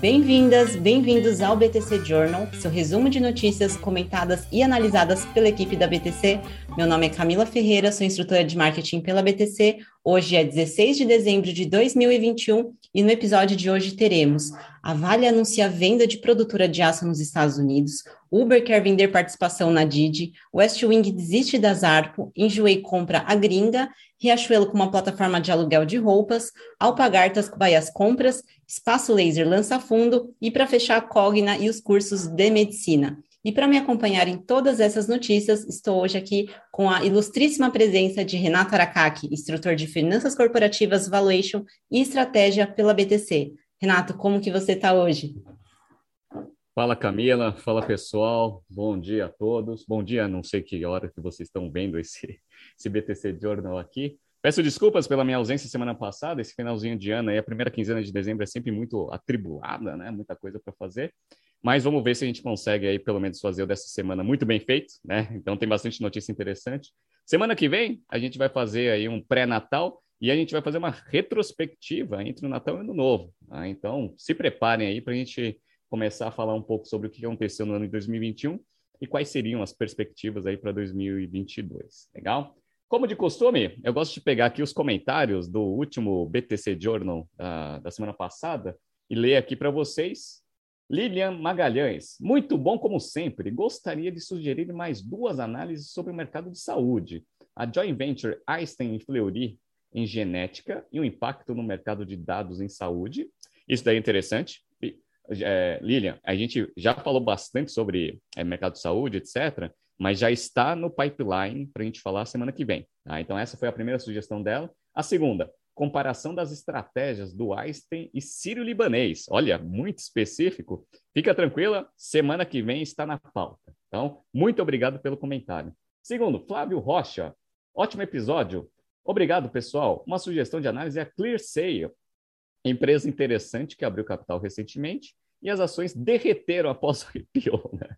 Bem-vindas, bem-vindos ao BTC Journal, seu resumo de notícias comentadas e analisadas pela equipe da BTC. Meu nome é Camila Ferreira, sou instrutora de marketing pela BTC. Hoje é 16 de dezembro de 2021 e no episódio de hoje teremos a Vale anuncia a venda de produtora de aço nos Estados Unidos, Uber quer vender participação na Didi, West Wing desiste da Zarpo, Enjoei compra a Gringa, Riachuelo com uma plataforma de aluguel de roupas, Alpagartas vai as compras, Espaço Laser lança fundo e para fechar a Cogna e os cursos de medicina. E para me acompanhar em todas essas notícias, estou hoje aqui com a ilustríssima presença de Renato Aracaki, instrutor de Finanças Corporativas, Valuation e Estratégia pela BTC. Renato, como que você está hoje? Fala Camila, fala pessoal, bom dia a todos. Bom dia, não sei que hora que vocês estão vendo esse, esse BTC Journal aqui. Peço desculpas pela minha ausência semana passada, esse finalzinho de ano aí, a primeira quinzena de dezembro é sempre muito atribulada, né? Muita coisa para fazer. Mas vamos ver se a gente consegue aí pelo menos fazer o dessa semana muito bem feito, né? Então tem bastante notícia interessante. Semana que vem a gente vai fazer aí um pré-natal e a gente vai fazer uma retrospectiva entre o Natal e o Ano Novo. Tá? Então se preparem aí para a gente começar a falar um pouco sobre o que aconteceu no ano de 2021 e quais seriam as perspectivas aí para 2022. Legal? Como de costume, eu gosto de pegar aqui os comentários do último BTC Journal uh, da semana passada e ler aqui para vocês. Lilian Magalhães, muito bom como sempre. Gostaria de sugerir mais duas análises sobre o mercado de saúde. A joint venture Einstein e Fleury em genética e o impacto no mercado de dados em saúde. Isso daí é interessante é, Lilian, a gente já falou bastante sobre é, mercado de saúde, etc., mas já está no pipeline para a gente falar semana que vem. Tá? Então, essa foi a primeira sugestão dela. A segunda, comparação das estratégias do Einstein e Sírio Libanês. Olha, muito específico. Fica tranquila, semana que vem está na pauta. Então, muito obrigado pelo comentário. Segundo, Flávio Rocha. Ótimo episódio. Obrigado, pessoal. Uma sugestão de análise é a Clear Sale. Empresa interessante que abriu capital recentemente e as ações derreteram após o IPO. Né?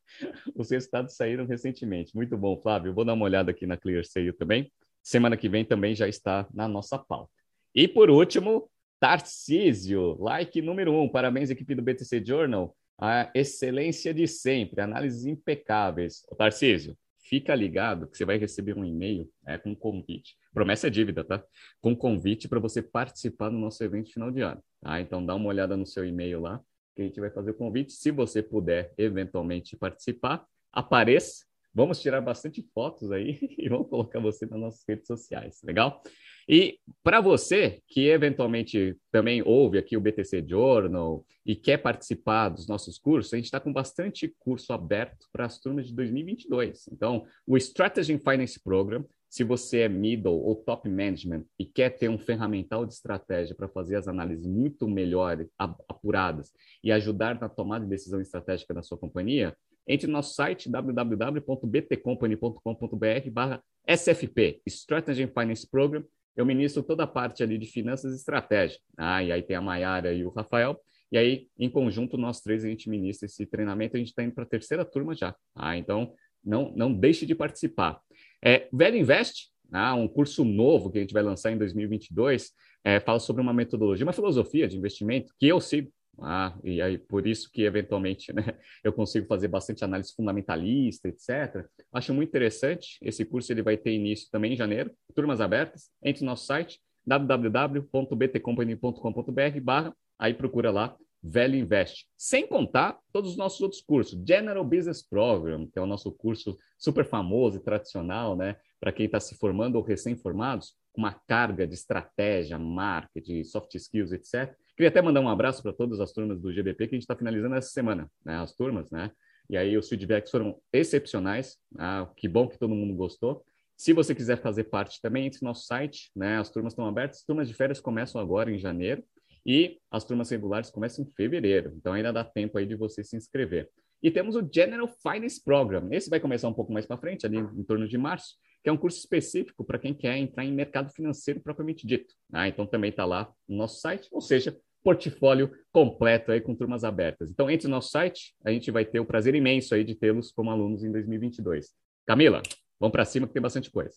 Os resultados saíram recentemente. Muito bom, Flávio. Vou dar uma olhada aqui na ClearSale também. Semana que vem também já está na nossa pauta. E por último, Tarcísio, like número um. Parabéns, equipe do BTC Journal. A excelência de sempre, análises impecáveis. Ô, Tarcísio, fica ligado que você vai receber um e-mail é, com convite. Promessa é dívida, tá? Com convite para você participar do nosso evento final de ano. Tá? Então dá uma olhada no seu e-mail lá que a gente vai fazer o convite. Se você puder eventualmente participar, apareça. Vamos tirar bastante fotos aí e vamos colocar você nas nossas redes sociais, legal? E para você que eventualmente também ouve aqui o BTC Journal e quer participar dos nossos cursos, a gente está com bastante curso aberto para as turmas de 2022. Então, o Strategy Finance Program se você é middle ou top management e quer ter um ferramental de estratégia para fazer as análises muito melhores, apuradas e ajudar na tomada de decisão estratégica da sua companhia, entre no nosso site www.btcompany.com.br/sfp, Strategy and Finance Program. Eu ministro toda a parte ali de finanças e estratégia. Ah, e aí tem a Mayara e o Rafael. E aí, em conjunto, nós três, a gente ministra esse treinamento. A gente está indo para a terceira turma já. Ah, então, não, não deixe de participar. É, Velho Invest, né, um curso novo que a gente vai lançar em 2022, é, fala sobre uma metodologia, uma filosofia de investimento que eu sigo. Ah, e aí por isso que eventualmente né, eu consigo fazer bastante análise fundamentalista, etc. Acho muito interessante. Esse curso ele vai ter início também em janeiro, turmas abertas. Entre no nosso site www.btcompany.com.br barra, aí procura lá Velho Invest. Sem contar todos os nossos outros cursos. General Business Program, que é o nosso curso super famoso e tradicional, né? Para quem está se formando ou recém-formados, uma carga de estratégia, marketing, soft skills, etc. Queria até mandar um abraço para todas as turmas do GBP que a gente está finalizando essa semana, né? As turmas, né? E aí os feedbacks foram excepcionais. Ah, que bom que todo mundo gostou. Se você quiser fazer parte também, entre no nosso site, né? As turmas estão abertas. As turmas de férias começam agora em janeiro. E as turmas regulares começam em fevereiro, então ainda dá tempo aí de você se inscrever. E temos o General Finance Program. Esse vai começar um pouco mais para frente, ali em torno de março, que é um curso específico para quem quer entrar em mercado financeiro propriamente dito. Ah, então também está lá no nosso site, ou seja, portfólio completo aí com turmas abertas. Então entre no nosso site, a gente vai ter o prazer imenso aí de tê-los como alunos em 2022. Camila, vamos para cima que tem bastante coisa.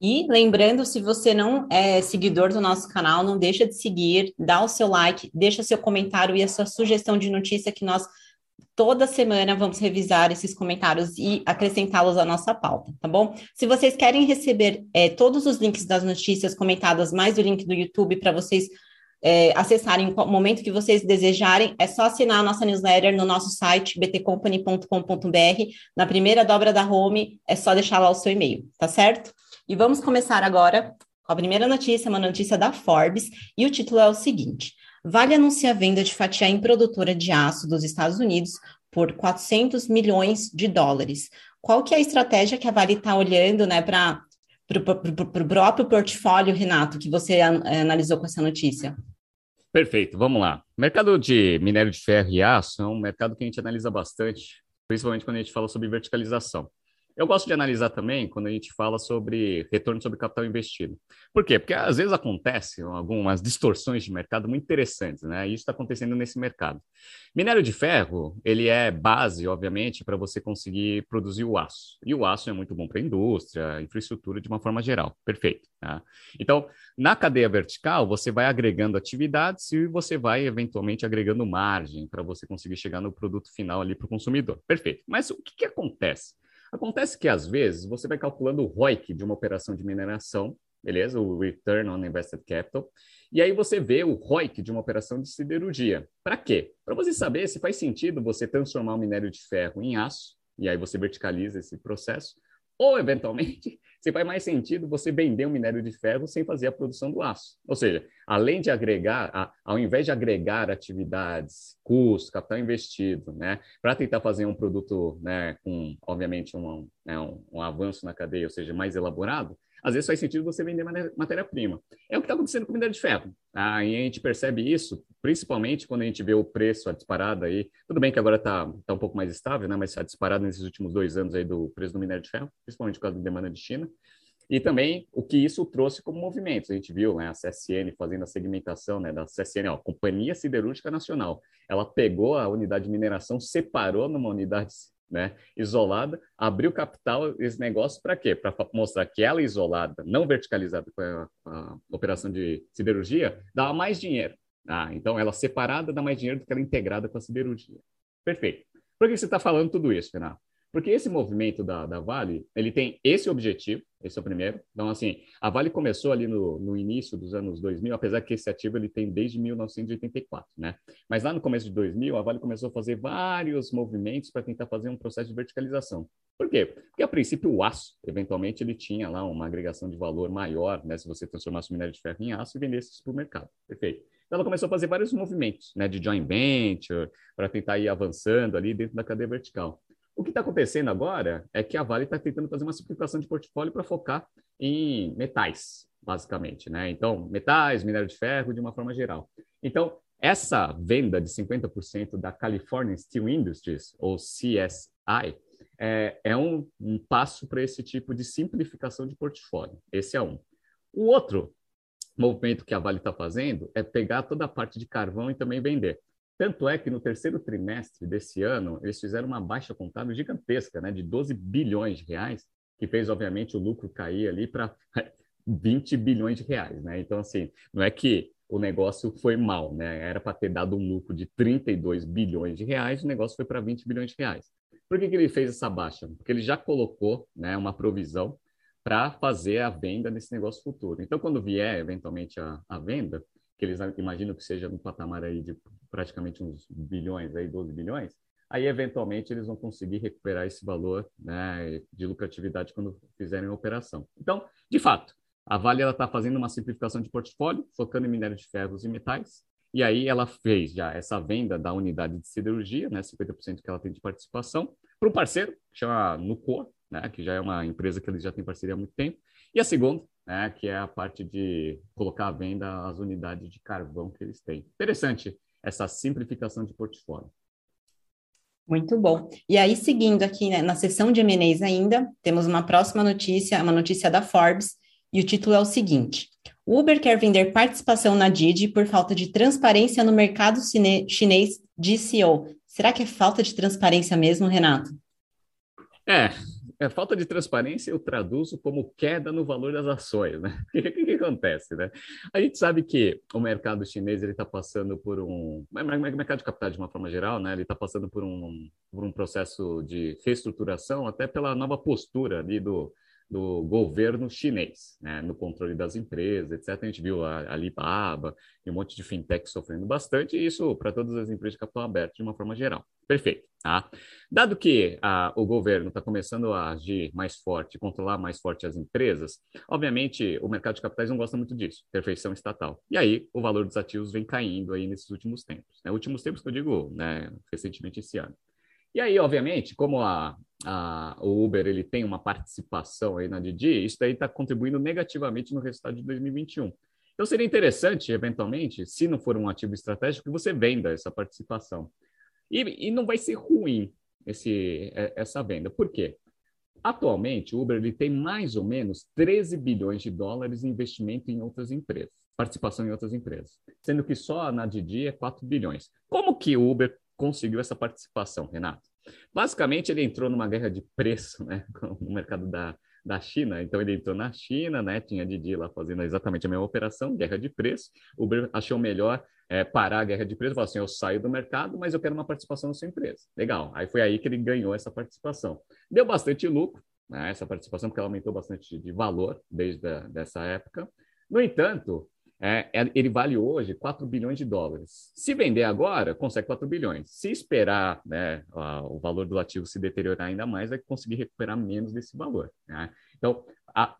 E lembrando, se você não é seguidor do nosso canal, não deixa de seguir, dá o seu like, deixa seu comentário e a sua sugestão de notícia que nós toda semana vamos revisar esses comentários e acrescentá-los à nossa pauta, tá bom? Se vocês querem receber é, todos os links das notícias comentadas, mais o link do YouTube para vocês é, acessarem o momento que vocês desejarem, é só assinar a nossa newsletter no nosso site btcompany.com.br. Na primeira dobra da home, é só deixar lá o seu e-mail, tá certo? E vamos começar agora com a primeira notícia, uma notícia da Forbes, e o título é o seguinte: Vale anuncia a venda de fatia em produtora de aço dos Estados Unidos por 400 milhões de dólares. Qual que é a estratégia que a Vale está olhando né, para o próprio portfólio, Renato, que você analisou com essa notícia? Perfeito, vamos lá. Mercado de minério de ferro e aço é um mercado que a gente analisa bastante, principalmente quando a gente fala sobre verticalização. Eu gosto de analisar também quando a gente fala sobre retorno sobre capital investido. Por quê? Porque às vezes acontecem algumas distorções de mercado muito interessantes, né? Isso está acontecendo nesse mercado. Minério de ferro, ele é base, obviamente, para você conseguir produzir o aço. E o aço é muito bom para a indústria, infraestrutura de uma forma geral. Perfeito. Tá? Então, na cadeia vertical, você vai agregando atividades e você vai eventualmente agregando margem para você conseguir chegar no produto final ali para o consumidor. Perfeito. Mas o que, que acontece? Acontece que, às vezes, você vai calculando o ROIC de uma operação de mineração, beleza? O Return on Invested Capital. E aí você vê o ROIC de uma operação de siderurgia. Para quê? Para você saber se faz sentido você transformar o minério de ferro em aço, e aí você verticaliza esse processo, ou, eventualmente, se faz mais sentido você vender um minério de ferro sem fazer a produção do aço. Ou seja, além de agregar, a, ao invés de agregar atividades, custo, capital investido, né, para tentar fazer um produto né, com, obviamente, um, né, um, um avanço na cadeia, ou seja, mais elaborado, às vezes faz sentido você vender matéria-prima. É o que está acontecendo com minério de ferro. Tá? E a gente percebe isso, principalmente quando a gente vê o preço, a disparada aí. Tudo bem que agora está tá um pouco mais estável, né? mas a disparada nesses últimos dois anos aí do preço do minério de ferro, principalmente por causa da demanda de China. E também o que isso trouxe como movimentos. A gente viu né, a CSN fazendo a segmentação né, da CSN, ó, Companhia Siderúrgica Nacional. Ela pegou a unidade de mineração, separou numa unidade né, isolada, abriu capital esse negócio para quê? Para mostrar que ela isolada, não verticalizada com a, a, operação de siderurgia, dava mais dinheiro. Ah, então ela separada dá mais dinheiro do que ela integrada com a siderurgia. Perfeito. Por que você está falando tudo isso, Renato? Porque esse movimento da, da Vale, ele tem esse objetivo, esse é o primeiro. Então, assim, a Vale começou ali no, no início dos anos 2000, apesar que esse ativo ele tem desde 1984, né? Mas lá no começo de 2000, a Vale começou a fazer vários movimentos para tentar fazer um processo de verticalização. Por quê? Porque, a princípio, o aço, eventualmente, ele tinha lá uma agregação de valor maior, né? Se você transformasse o minério de ferro em aço e vendesse isso para o mercado. Perfeito. Então, ela começou a fazer vários movimentos, né? De joint venture, para tentar ir avançando ali dentro da cadeia vertical. O que está acontecendo agora é que a Vale está tentando fazer uma simplificação de portfólio para focar em metais, basicamente, né? Então, metais, minério de ferro, de uma forma geral. Então, essa venda de 50% da California Steel Industries, ou CSI, é, é um, um passo para esse tipo de simplificação de portfólio. Esse é um. O outro movimento que a Vale está fazendo é pegar toda a parte de carvão e também vender. Tanto é que no terceiro trimestre desse ano, eles fizeram uma baixa contábil gigantesca, né, de 12 bilhões de reais, que fez, obviamente, o lucro cair ali para 20 bilhões de reais. Né? Então, assim, não é que o negócio foi mal, né? Era para ter dado um lucro de 32 bilhões de reais, o negócio foi para 20 bilhões de reais. Por que, que ele fez essa baixa? Porque ele já colocou né, uma provisão para fazer a venda nesse negócio futuro. Então, quando vier eventualmente a, a venda, que eles imaginam que seja no patamar aí de praticamente uns bilhões, aí 12 bilhões, aí eventualmente eles vão conseguir recuperar esse valor né, de lucratividade quando fizerem a operação. Então, de fato, a Vale está fazendo uma simplificação de portfólio, focando em minério de ferros e metais, e aí ela fez já essa venda da unidade de siderurgia, né, 50% que ela tem de participação, para um parceiro, que chama Nucor, né, que já é uma empresa que eles já têm parceria há muito tempo, e a segunda, né, que é a parte de colocar à venda as unidades de carvão que eles têm. Interessante essa simplificação de portfólio. Muito bom. E aí, seguindo aqui né, na sessão de M&As ainda, temos uma próxima notícia, uma notícia da Forbes, e o título é o seguinte: Uber quer vender participação na Didi por falta de transparência no mercado chinês de CEO. Será que é falta de transparência mesmo, Renato? É, é, falta de transparência eu traduzo como queda no valor das ações, né? O que, que, acontece, né? A gente sabe que o mercado chinês ele está passando por um, o mercado de capital de uma forma geral, né? Ele está passando por um, por um processo de reestruturação, até pela nova postura ali do do governo chinês, né, no controle das empresas, etc. A gente viu a Alibaba e um monte de fintech sofrendo bastante, e isso para todas as empresas de capital aberto de uma forma geral. Perfeito. Tá? Dado que a, o governo está começando a agir mais forte, controlar mais forte as empresas, obviamente o mercado de capitais não gosta muito disso, perfeição estatal. E aí o valor dos ativos vem caindo aí nesses últimos tempos. Né? Últimos tempos que eu digo, né, recentemente esse ano. E aí, obviamente, como a, a, o Uber ele tem uma participação aí na Didi, isso daí está contribuindo negativamente no resultado de 2021. Então, seria interessante, eventualmente, se não for um ativo estratégico, que você venda essa participação. E, e não vai ser ruim esse, é, essa venda. Por quê? Atualmente, o Uber ele tem mais ou menos 13 bilhões de dólares em investimento em outras empresas, participação em outras empresas, sendo que só na Didi é 4 bilhões. Como que o Uber conseguiu essa participação, Renato? Basicamente, ele entrou numa guerra de preço né, no mercado da, da China. Então, ele entrou na China, né, tinha Didi lá fazendo exatamente a mesma operação, guerra de preço. O Uber achou melhor é, parar a guerra de preço, falou assim: eu saio do mercado, mas eu quero uma participação na sua empresa. Legal. Aí foi aí que ele ganhou essa participação. Deu bastante lucro, né, essa participação, porque ela aumentou bastante de valor desde a, dessa época. No entanto, é, é, ele vale hoje 4 bilhões de dólares. Se vender agora, consegue 4 bilhões. Se esperar né, o valor do ativo se deteriorar ainda mais, vai conseguir recuperar menos desse valor. Né? Então,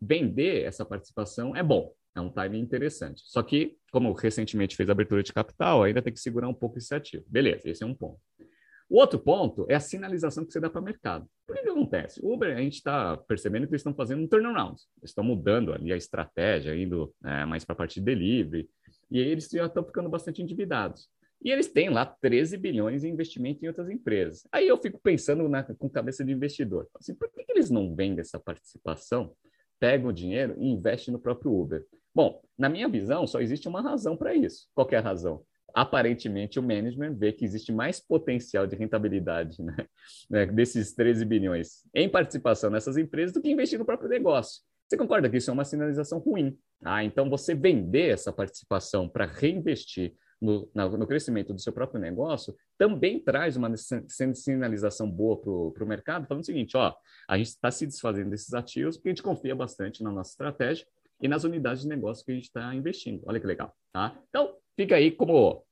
vender essa participação é bom, é um timing interessante. Só que, como recentemente fez abertura de capital, ainda tem que segurar um pouco esse ativo. Beleza, esse é um ponto. O outro ponto é a sinalização que você dá para o mercado. Por que, que acontece? O Uber, a gente está percebendo que eles estão fazendo um turnaround. Eles estão mudando ali a estratégia, indo é, mais para a parte de delivery. E aí eles já estão ficando bastante endividados. E eles têm lá 13 bilhões em investimento em outras empresas. Aí eu fico pensando na, com cabeça de investidor. Assim, por que, que eles não vendem essa participação, pegam o dinheiro e investem no próprio Uber? Bom, na minha visão, só existe uma razão para isso. Qual é a razão? Aparentemente o management vê que existe mais potencial de rentabilidade né, né, desses 13 bilhões em participação nessas empresas do que investir no próprio negócio. Você concorda que isso é uma sinalização ruim? Ah, então você vender essa participação para reinvestir no, no, crescimento do seu próprio negócio também traz uma sinalização boa para o mercado, falando o seguinte: ó, a gente está se desfazendo desses ativos porque a gente confia bastante na nossa estratégia e nas unidades de negócio que a gente está investindo. Olha que legal, tá? Então, fica aí como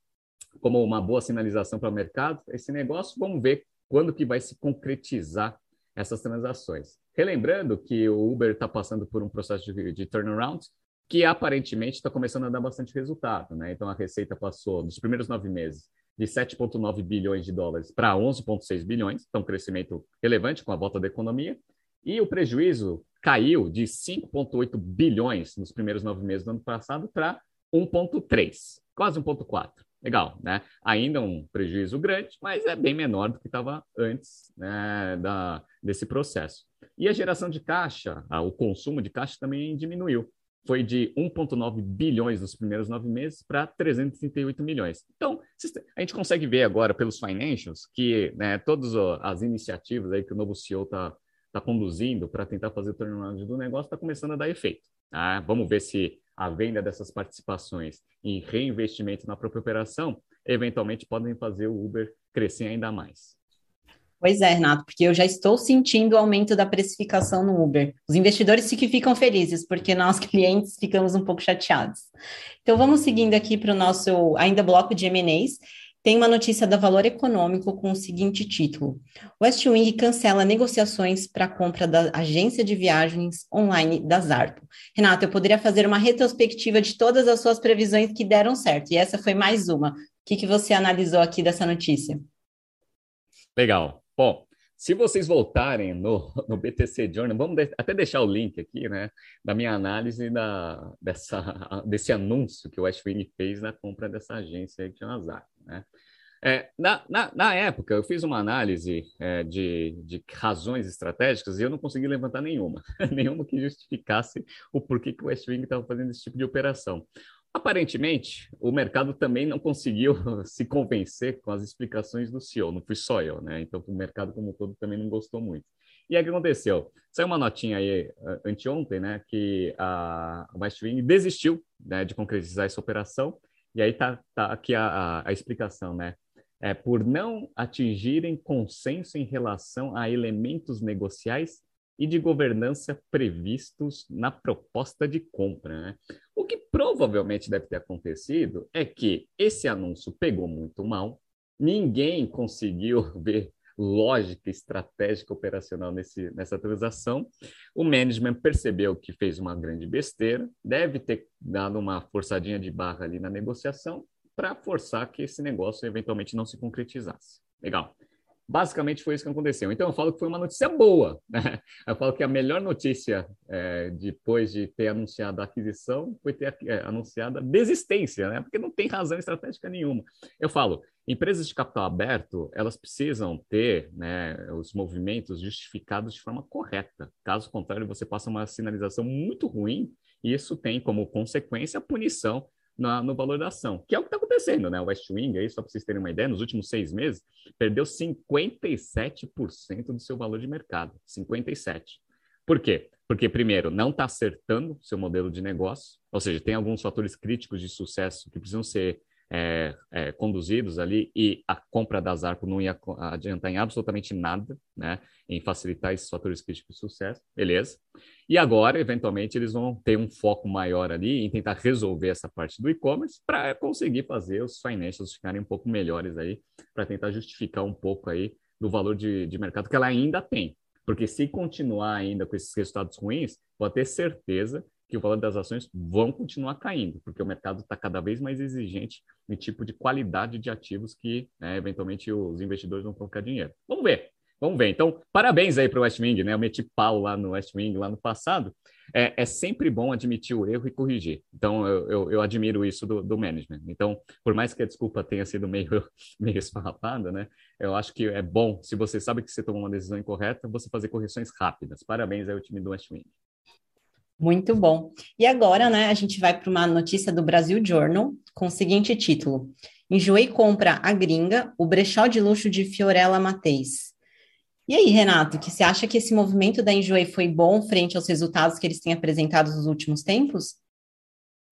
como uma boa sinalização para o mercado esse negócio. Vamos ver quando que vai se concretizar essas transações. Relembrando que o Uber está passando por um processo de, de turnaround que aparentemente está começando a dar bastante resultado. Né? Então, a receita passou, nos primeiros nove meses, de 7,9 bilhões de dólares para 11,6 bilhões, então um crescimento relevante com a volta da economia, e o prejuízo caiu de 5,8 bilhões nos primeiros nove meses do ano passado para 1,3, quase 1,4. Legal, né? Ainda um prejuízo grande, mas é bem menor do que estava antes né, da, desse processo. E a geração de caixa, o consumo de caixa também diminuiu. Foi de 1,9 bilhões nos primeiros nove meses para 338 milhões. Então, a gente consegue ver agora pelos financials que né, todas as iniciativas aí que o novo CEO está tá conduzindo para tentar fazer o turnaround do negócio está começando a dar efeito. Tá? Vamos ver se a venda dessas participações e reinvestimento na própria operação, eventualmente podem fazer o Uber crescer ainda mais. Pois é, Renato, porque eu já estou sentindo o aumento da precificação no Uber. Os investidores que ficam felizes, porque nós clientes ficamos um pouco chateados. Então vamos seguindo aqui para o nosso ainda bloco de M&As tem uma notícia da Valor Econômico com o seguinte título: West Wing cancela negociações para a compra da agência de viagens online da Zarpo. Renato, eu poderia fazer uma retrospectiva de todas as suas previsões que deram certo, e essa foi mais uma. O que, que você analisou aqui dessa notícia? Legal. Bom, se vocês voltarem no, no BTC Journal, vamos de, até deixar o link aqui, né, da minha análise da, dessa, desse anúncio que o Westwing fez na compra dessa agência de Nazar, né? É, na, na, na, época, eu fiz uma análise é, de, de, razões estratégicas e eu não consegui levantar nenhuma, nenhuma que justificasse o porquê que o Westwing estava fazendo esse tipo de operação. Aparentemente, o mercado também não conseguiu se convencer com as explicações do CEO, não fui só eu, né? Então, o mercado como um todo também não gostou muito. E aí o que aconteceu? Saiu uma notinha aí anteontem, né, que a Westwing desistiu né, de concretizar essa operação, e aí tá, tá aqui a, a, a explicação, né? É, por não atingirem consenso em relação a elementos negociais e de governança previstos na proposta de compra. Né? O que provavelmente deve ter acontecido é que esse anúncio pegou muito mal, ninguém conseguiu ver lógica estratégica operacional nesse, nessa transação. O management percebeu que fez uma grande besteira, deve ter dado uma forçadinha de barra ali na negociação para forçar que esse negócio eventualmente não se concretizasse. Legal. Basicamente foi isso que aconteceu. Então eu falo que foi uma notícia boa. Né? Eu falo que a melhor notícia é, depois de ter anunciado a aquisição foi ter é, anunciado a desistência, né? porque não tem razão estratégica nenhuma. Eu falo, empresas de capital aberto elas precisam ter né, os movimentos justificados de forma correta. Caso contrário, você passa uma sinalização muito ruim e isso tem como consequência a punição na, no valor da ação, que é o que está acontecendo, né? O West Wing, aí, só para vocês terem uma ideia, nos últimos seis meses, perdeu 57% do seu valor de mercado. 57%. Por quê? Porque, primeiro, não está acertando seu modelo de negócio, ou seja, tem alguns fatores críticos de sucesso que precisam ser é, é, conduzidos ali e a compra da Zarco não ia adiantar em absolutamente nada, né, em facilitar esses fatores críticos de sucesso, beleza? E agora, eventualmente, eles vão ter um foco maior ali em tentar resolver essa parte do e-commerce para conseguir fazer os financials ficarem um pouco melhores aí, para tentar justificar um pouco aí do valor de, de mercado que ela ainda tem. Porque se continuar ainda com esses resultados ruins, pode ter certeza que o valor das ações vão continuar caindo, porque o mercado está cada vez mais exigente no tipo de qualidade de ativos que, né, eventualmente, os investidores vão colocar dinheiro. Vamos ver, vamos ver. Então, parabéns aí para o West Wing, né? Eu meti pau lá no West Wing, lá no passado. É, é sempre bom admitir o erro e corrigir. Então, eu, eu, eu admiro isso do, do, management. Então, por mais que a desculpa tenha sido meio, meio esfarrapada, né? Eu acho que é bom, se você sabe que você tomou uma decisão incorreta, você fazer correções rápidas. Parabéns aí ao time do West Wing. Muito bom. E agora, né, a gente vai para uma notícia do Brasil Journal com o seguinte título: Enjoei compra a gringa, o brechó de luxo de Fiorella Mateis. E aí, Renato, que você acha que esse movimento da Enjoei foi bom frente aos resultados que eles têm apresentado nos últimos tempos?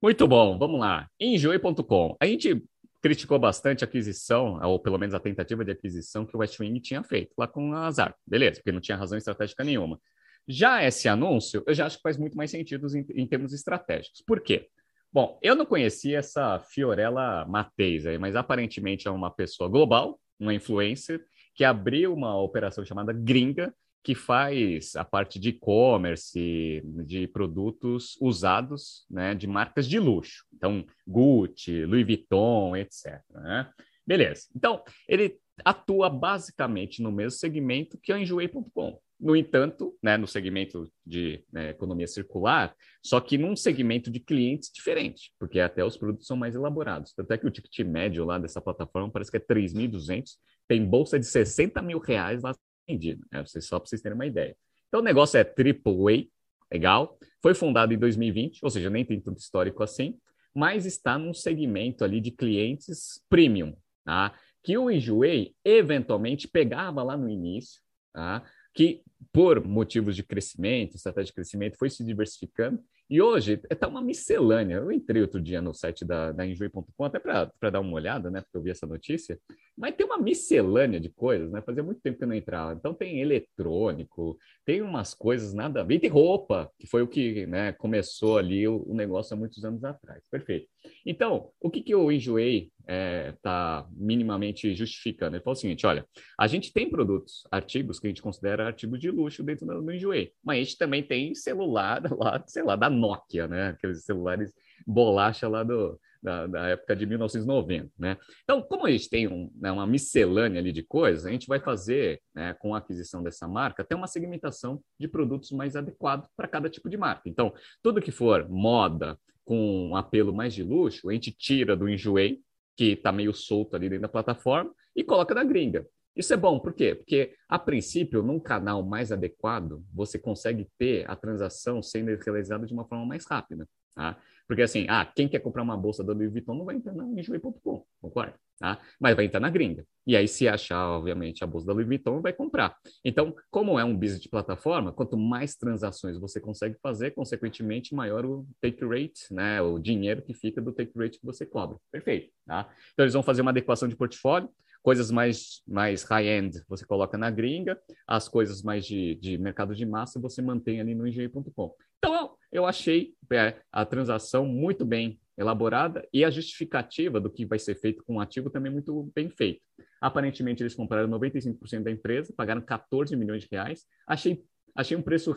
Muito bom, vamos lá. Enjoei.com. A gente criticou bastante a aquisição, ou pelo menos a tentativa de aquisição que o West Wing tinha feito lá com a Azar. Beleza, porque não tinha razão estratégica nenhuma. Já esse anúncio, eu já acho que faz muito mais sentido em, em termos estratégicos. Por quê? Bom, eu não conhecia essa Fiorella Mateis aí, mas aparentemente é uma pessoa global, uma influencer, que abriu uma operação chamada Gringa, que faz a parte de e-commerce, de produtos usados, né, de marcas de luxo. Então, Gucci, Louis Vuitton, etc. Né? Beleza. Então, ele atua basicamente no mesmo segmento que o Enjoei.com. No entanto, né, no segmento de né, economia circular, só que num segmento de clientes diferente, porque até os produtos são mais elaborados. Tanto é que o ticket médio lá dessa plataforma parece que é 3.200, tem bolsa de 60 mil reais lá vendido, né? só para vocês terem uma ideia. Então o negócio é AAA, legal, foi fundado em 2020, ou seja, nem tem tanto histórico assim, mas está num segmento ali de clientes premium, tá? que o Enjoei eventualmente pegava lá no início, tá? Que por motivos de crescimento, estratégia de crescimento, foi se diversificando. E hoje está uma miscelânea. Eu entrei outro dia no site da, da Enjoy.com até para dar uma olhada, né? Porque eu vi essa notícia. Mas tem uma miscelânea de coisas, né? Fazia muito tempo que eu não entrava. Então tem eletrônico, tem umas coisas nada a ver. Tem roupa, que foi o que né, começou ali o, o negócio há muitos anos atrás. Perfeito. Então, o que, que eu enjoei está é, tá minimamente justificando. Ele falou o seguinte: olha, a gente tem produtos, artigos que a gente considera artigos de luxo dentro do, Enjoei, mas a gente também tem celular lá, sei lá, da Nokia, né? Aqueles celulares bolacha lá do, da, da, época de 1990, né? Então, como a gente tem um, né, uma miscelânea ali de coisas, a gente vai fazer, né, com a aquisição dessa marca, até uma segmentação de produtos mais adequado para cada tipo de marca. Então, tudo que for moda, com um apelo mais de luxo, a gente tira do Enjoei, que está meio solto ali dentro da plataforma, e coloca na gringa. Isso é bom, por quê? Porque, a princípio, num canal mais adequado, você consegue ter a transação sendo realizada de uma forma mais rápida. Tá? Porque assim, ah, quem quer comprar uma bolsa da Louis Vuitton não vai entrar na enjoei.com, concorda? Tá? Mas vai entrar na gringa. E aí, se achar, obviamente, a bolsa da Louis Vuitton, vai comprar. Então, como é um business de plataforma, quanto mais transações você consegue fazer, consequentemente, maior o take rate, né? O dinheiro que fica do take rate que você cobra. Perfeito. Tá? Então, eles vão fazer uma adequação de portfólio. Coisas mais, mais high-end você coloca na gringa, as coisas mais de, de mercado de massa você mantém ali no engenho.com. Então, eu achei é, a transação muito bem elaborada e a justificativa do que vai ser feito com o ativo também muito bem feito. Aparentemente, eles compraram 95% da empresa, pagaram 14 milhões de reais. Achei, achei um preço,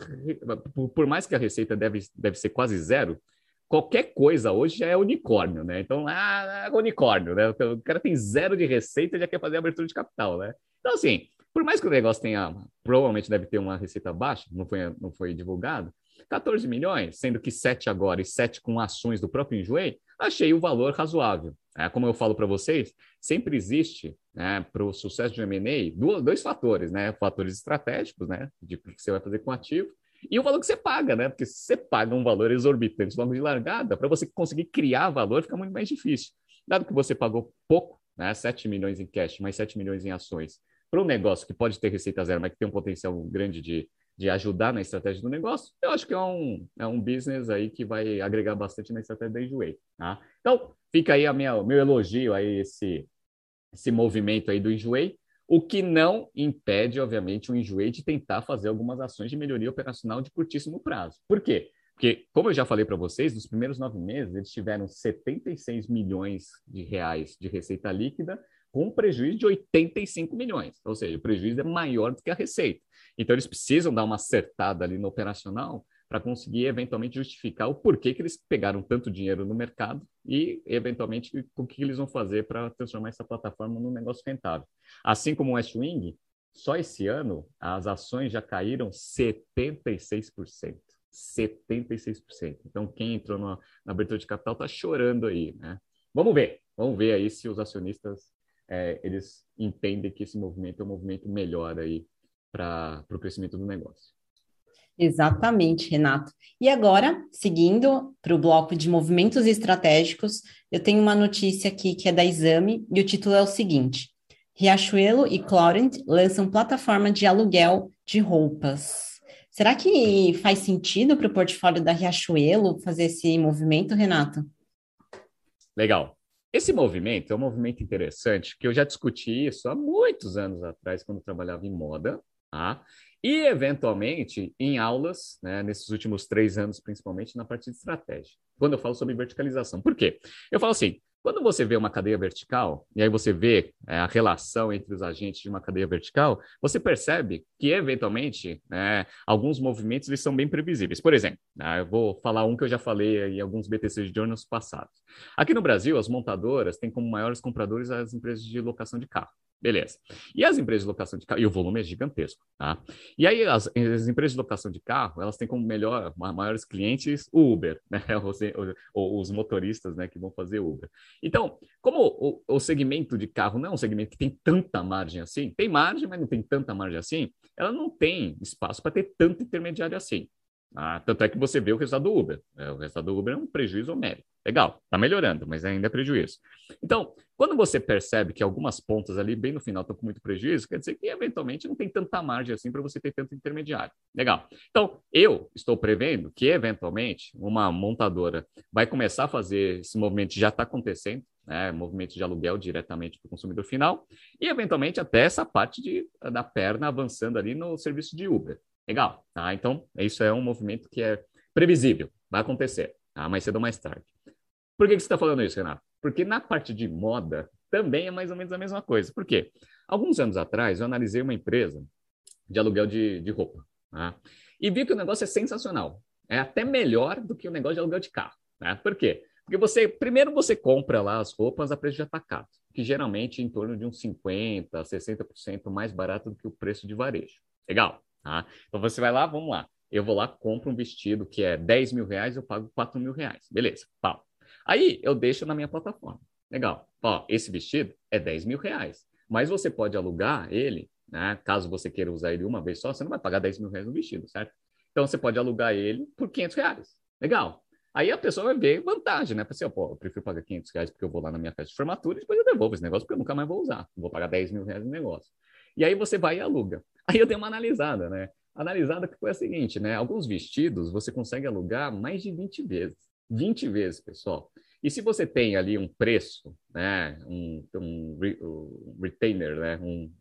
por mais que a receita deve, deve ser quase zero, qualquer coisa hoje já é unicórnio, né? Então, ah, é unicórnio, né? O cara tem zero de receita e já quer fazer abertura de capital, né? Então, assim, por mais que o negócio tenha, provavelmente deve ter uma receita baixa, não foi, não foi divulgado, 14 milhões, sendo que 7 agora e 7 com ações do próprio Enjoei, achei o valor razoável. É, como eu falo para vocês, sempre existe né, para o sucesso de M&A dois fatores, né? Fatores estratégicos, né? De o que você vai fazer com o ativo, e o valor que você paga, né? Porque se você paga um valor exorbitante logo de largada, para você conseguir criar valor fica muito mais difícil. Dado que você pagou pouco, né? 7 milhões em cash, mais 7 milhões em ações, para um negócio que pode ter receita zero, mas que tem um potencial grande de, de ajudar na estratégia do negócio, eu acho que é um, é um business aí que vai agregar bastante na estratégia da Enjoei. Tá? Então, fica aí minha, meu elogio a esse, esse movimento aí do Enjoei. O que não impede, obviamente, o Enjoei de tentar fazer algumas ações de melhoria operacional de curtíssimo prazo. Por quê? Porque, como eu já falei para vocês, nos primeiros nove meses eles tiveram 76 milhões de reais de receita líquida, com um prejuízo de 85 milhões. Ou seja, o prejuízo é maior do que a receita. Então, eles precisam dar uma acertada ali no operacional para conseguir eventualmente justificar o porquê que eles pegaram tanto dinheiro no mercado e eventualmente o que eles vão fazer para transformar essa plataforma num negócio rentável. Assim como o Westwing, só esse ano as ações já caíram 76%. 76%. Então quem entrou na, na abertura de capital está chorando aí, né? Vamos ver, vamos ver aí se os acionistas é, eles entendem que esse movimento é um movimento melhor aí para o crescimento do negócio. Exatamente, Renato. E agora, seguindo para o bloco de movimentos estratégicos, eu tenho uma notícia aqui que é da Exame e o título é o seguinte: Riachuelo e Clorent lançam plataforma de aluguel de roupas. Será que faz sentido para o portfólio da Riachuelo fazer esse movimento, Renato? Legal. Esse movimento é um movimento interessante, que eu já discuti isso há muitos anos atrás, quando trabalhava em moda, tá? E, eventualmente, em aulas, né, nesses últimos três anos, principalmente na parte de estratégia, quando eu falo sobre verticalização. Por quê? Eu falo assim, quando você vê uma cadeia vertical, e aí você vê é, a relação entre os agentes de uma cadeia vertical, você percebe que, eventualmente, né, alguns movimentos eles são bem previsíveis. Por exemplo, né, eu vou falar um que eu já falei em alguns BTC de jornals passados. Aqui no Brasil, as montadoras têm como maiores compradores as empresas de locação de carro. Beleza. E as empresas de locação de carro, e o volume é gigantesco, tá? E aí as, as empresas de locação de carro, elas têm como melhor, maiores clientes o Uber, né? Os, os, motoristas, né, que vão fazer Uber. Então, como o, o segmento de carro não é um segmento que tem tanta margem assim, tem margem, mas não tem tanta margem assim, ela não tem espaço para ter tanto intermediário assim. Ah, tanto é que você vê o resultado do Uber. É, o resultado do Uber é um prejuízo homérico. Legal, está melhorando, mas ainda é prejuízo. Então, quando você percebe que algumas pontas ali, bem no final, estão com muito prejuízo, quer dizer que eventualmente não tem tanta margem assim para você ter tanto intermediário. Legal. Então, eu estou prevendo que eventualmente uma montadora vai começar a fazer esse movimento, já está acontecendo, né, movimento de aluguel diretamente para o consumidor final, e eventualmente até essa parte de, da perna avançando ali no serviço de Uber. Legal, tá? Então, isso é um movimento que é previsível, vai acontecer, tá? mais cedo ou mais tarde. Por que, que você está falando isso, Renato? Porque na parte de moda também é mais ou menos a mesma coisa. Por quê? Alguns anos atrás, eu analisei uma empresa de aluguel de, de roupa tá? e vi que o negócio é sensacional. É até melhor do que o negócio de aluguel de carro. Né? Por quê? Porque você, primeiro você compra lá as roupas a preço de atacado, que geralmente é em torno de uns 50%, 60% mais barato do que o preço de varejo. Legal. Tá? Então você vai lá, vamos lá. Eu vou lá, compro um vestido que é 10 mil reais, eu pago 4 mil reais. Beleza, pau. Aí eu deixo na minha plataforma. Legal. Ó, esse vestido é 10 mil reais. Mas você pode alugar ele, né? Caso você queira usar ele uma vez só, você não vai pagar 10 mil reais no vestido, certo? Então você pode alugar ele por 500 reais. Legal. Aí a pessoa vai ver vantagem, né? Assim, pô, eu prefiro pagar 500 reais porque eu vou lá na minha festa de formatura e depois eu devolvo esse negócio porque eu nunca mais vou usar. Vou pagar 10 mil reais no negócio. E aí você vai e aluga. Aí eu dei uma analisada, né? Analisada que foi a seguinte, né? Alguns vestidos você consegue alugar mais de 20 vezes. 20 vezes, pessoal. E se você tem ali um preço, né? Um, um, um retainer, né? Um,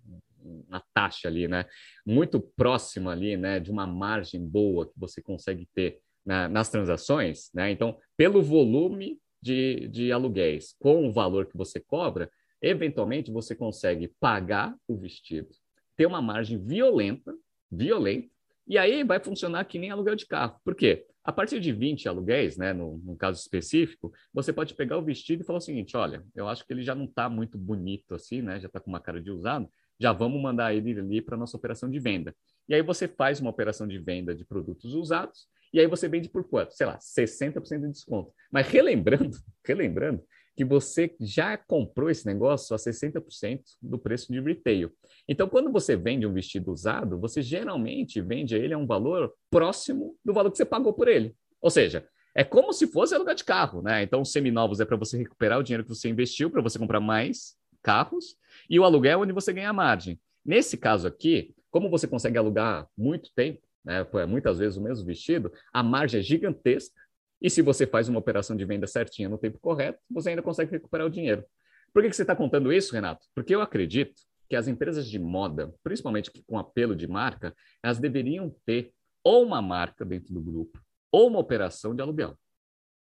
uma taxa ali, né? Muito próxima ali, né? De uma margem boa que você consegue ter na, nas transações, né? Então, pelo volume de, de aluguéis com o valor que você cobra, eventualmente você consegue pagar o vestido, ter uma margem violenta, violenta, e aí vai funcionar que nem aluguel de carro. Por quê? A partir de 20 aluguéis, né, no, no caso específico, você pode pegar o vestido e falar o seguinte: olha, eu acho que ele já não está muito bonito assim, né? Já está com uma cara de usado, já vamos mandar ele ali para nossa operação de venda. E aí você faz uma operação de venda de produtos usados e aí você vende por quanto? Sei lá, 60% de desconto. Mas relembrando, relembrando que você já comprou esse negócio a 60% do preço de retail. Então, quando você vende um vestido usado, você geralmente vende ele a um valor próximo do valor que você pagou por ele. Ou seja, é como se fosse alugar de carro, né? Então, os seminovos é para você recuperar o dinheiro que você investiu, para você comprar mais carros, e o aluguel é onde você ganha margem. Nesse caso aqui, como você consegue alugar muito tempo, né, muitas vezes o mesmo vestido, a margem é gigantesca. E se você faz uma operação de venda certinha no tempo correto, você ainda consegue recuperar o dinheiro. Por que, que você está contando isso, Renato? Porque eu acredito que as empresas de moda, principalmente com apelo de marca, elas deveriam ter ou uma marca dentro do grupo ou uma operação de aluguel.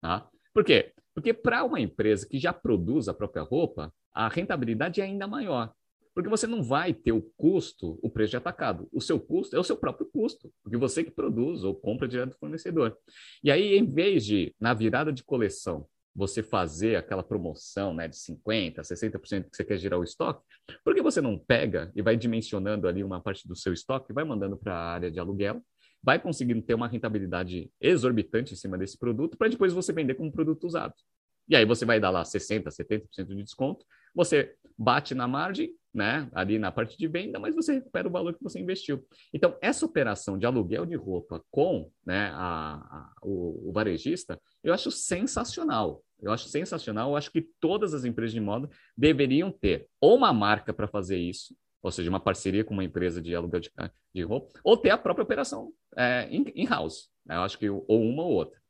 Tá? Por quê? Porque para uma empresa que já produz a própria roupa, a rentabilidade é ainda maior. Porque você não vai ter o custo, o preço de atacado. O seu custo é o seu próprio custo, porque você que produz ou compra direto do fornecedor. E aí, em vez de, na virada de coleção, você fazer aquela promoção né, de 50%, 60% que você quer gerar o estoque, por que você não pega e vai dimensionando ali uma parte do seu estoque, vai mandando para a área de aluguel, vai conseguindo ter uma rentabilidade exorbitante em cima desse produto, para depois você vender como produto usado. E aí você vai dar lá 60%, 70% de desconto, você bate na margem, né, ali na parte de venda, mas você recupera o valor que você investiu. Então, essa operação de aluguel de roupa com né, a, a, o, o varejista, eu acho sensacional. Eu acho sensacional. Eu acho que todas as empresas de moda deveriam ter ou uma marca para fazer isso, ou seja, uma parceria com uma empresa de aluguel de, de roupa, ou ter a própria operação é, in-house. Né? Eu acho que ou uma ou outra.